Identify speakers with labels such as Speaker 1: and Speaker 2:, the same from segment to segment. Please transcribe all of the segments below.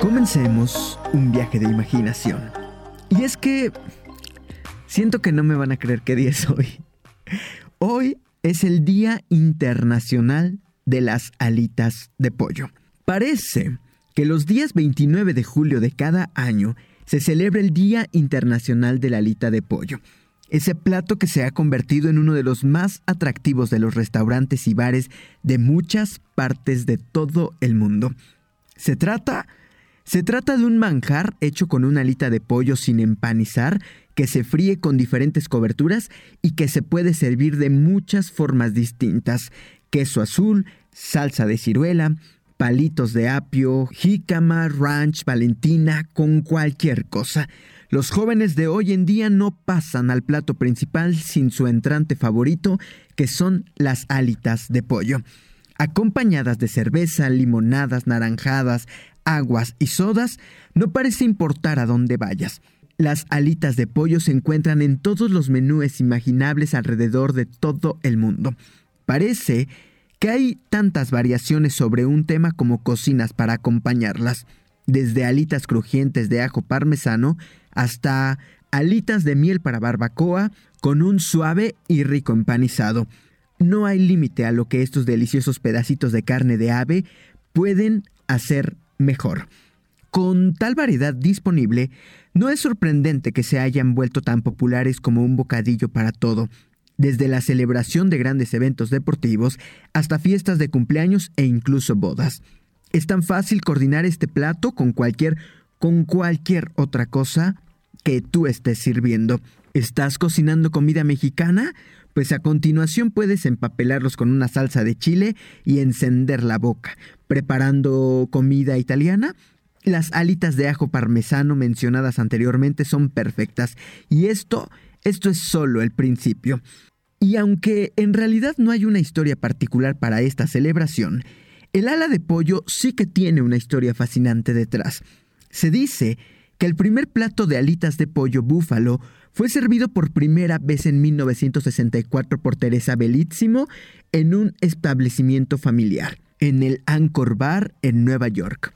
Speaker 1: Comencemos un viaje de imaginación. Y es que siento que no me van a creer qué día es hoy. Hoy es el Día Internacional de las Alitas de Pollo. Parece que los días 29 de julio de cada año se celebra el Día Internacional de la Alita de Pollo. Ese plato que se ha convertido en uno de los más atractivos de los restaurantes y bares de muchas partes de todo el mundo. Se trata se trata de un manjar hecho con una alita de pollo sin empanizar, que se fríe con diferentes coberturas y que se puede servir de muchas formas distintas. Queso azul, salsa de ciruela, palitos de apio, jícama, ranch, valentina, con cualquier cosa. Los jóvenes de hoy en día no pasan al plato principal sin su entrante favorito, que son las alitas de pollo acompañadas de cerveza, limonadas, naranjadas, aguas y sodas, no parece importar a dónde vayas. Las alitas de pollo se encuentran en todos los menúes imaginables alrededor de todo el mundo. Parece que hay tantas variaciones sobre un tema como cocinas para acompañarlas, desde alitas crujientes de ajo parmesano hasta alitas de miel para barbacoa con un suave y rico empanizado. No hay límite a lo que estos deliciosos pedacitos de carne de ave pueden hacer mejor. Con tal variedad disponible, no es sorprendente que se hayan vuelto tan populares como un bocadillo para todo, desde la celebración de grandes eventos deportivos hasta fiestas de cumpleaños e incluso bodas. Es tan fácil coordinar este plato con cualquier con cualquier otra cosa que tú estés sirviendo. ¿Estás cocinando comida mexicana? Pues a continuación puedes empapelarlos con una salsa de chile y encender la boca. Preparando comida italiana, las alitas de ajo parmesano mencionadas anteriormente son perfectas y esto, esto es solo el principio. Y aunque en realidad no hay una historia particular para esta celebración, el ala de pollo sí que tiene una historia fascinante detrás. Se dice que el primer plato de alitas de pollo búfalo fue servido por primera vez en 1964 por Teresa Bellissimo en un establecimiento familiar, en el Anchor Bar en Nueva York.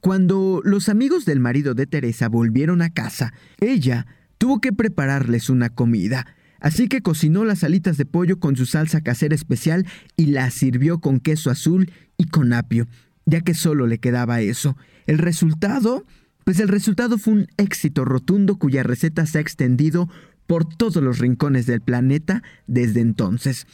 Speaker 1: Cuando los amigos del marido de Teresa volvieron a casa, ella tuvo que prepararles una comida, así que cocinó las alitas de pollo con su salsa casera especial y las sirvió con queso azul y con apio, ya que solo le quedaba eso. El resultado pues el resultado fue un éxito rotundo cuya receta se ha extendido por todos los rincones del planeta desde entonces.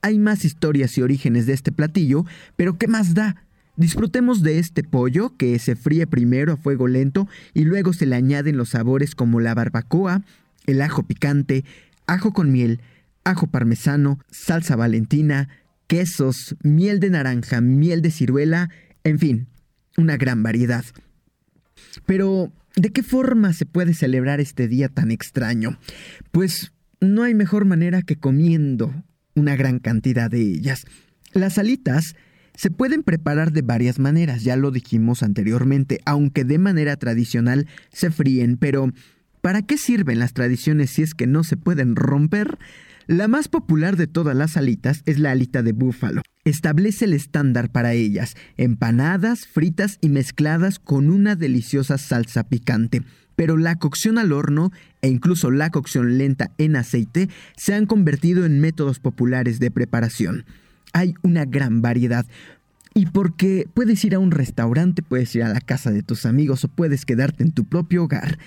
Speaker 1: Hay más historias y orígenes de este platillo, pero ¿qué más da? Disfrutemos de este pollo que se fríe primero a fuego lento y luego se le añaden los sabores como la barbacoa, el ajo picante, ajo con miel, ajo parmesano, salsa valentina, quesos, miel de naranja, miel de ciruela, en fin, una gran variedad. Pero, ¿de qué forma se puede celebrar este día tan extraño? Pues no hay mejor manera que comiendo una gran cantidad de ellas. Las alitas se pueden preparar de varias maneras, ya lo dijimos anteriormente, aunque de manera tradicional se fríen, pero ¿para qué sirven las tradiciones si es que no se pueden romper? La más popular de todas las alitas es la alita de búfalo. Establece el estándar para ellas, empanadas, fritas y mezcladas con una deliciosa salsa picante. Pero la cocción al horno e incluso la cocción lenta en aceite se han convertido en métodos populares de preparación. Hay una gran variedad, y porque puedes ir a un restaurante, puedes ir a la casa de tus amigos o puedes quedarte en tu propio hogar.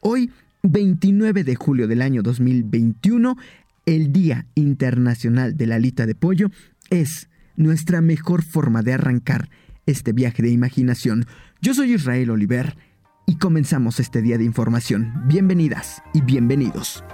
Speaker 1: Hoy, 29 de julio del año 2021, el Día Internacional de la Alita de Pollo es nuestra mejor forma de arrancar este viaje de imaginación. Yo soy Israel Oliver y comenzamos este día de información. Bienvenidas y bienvenidos.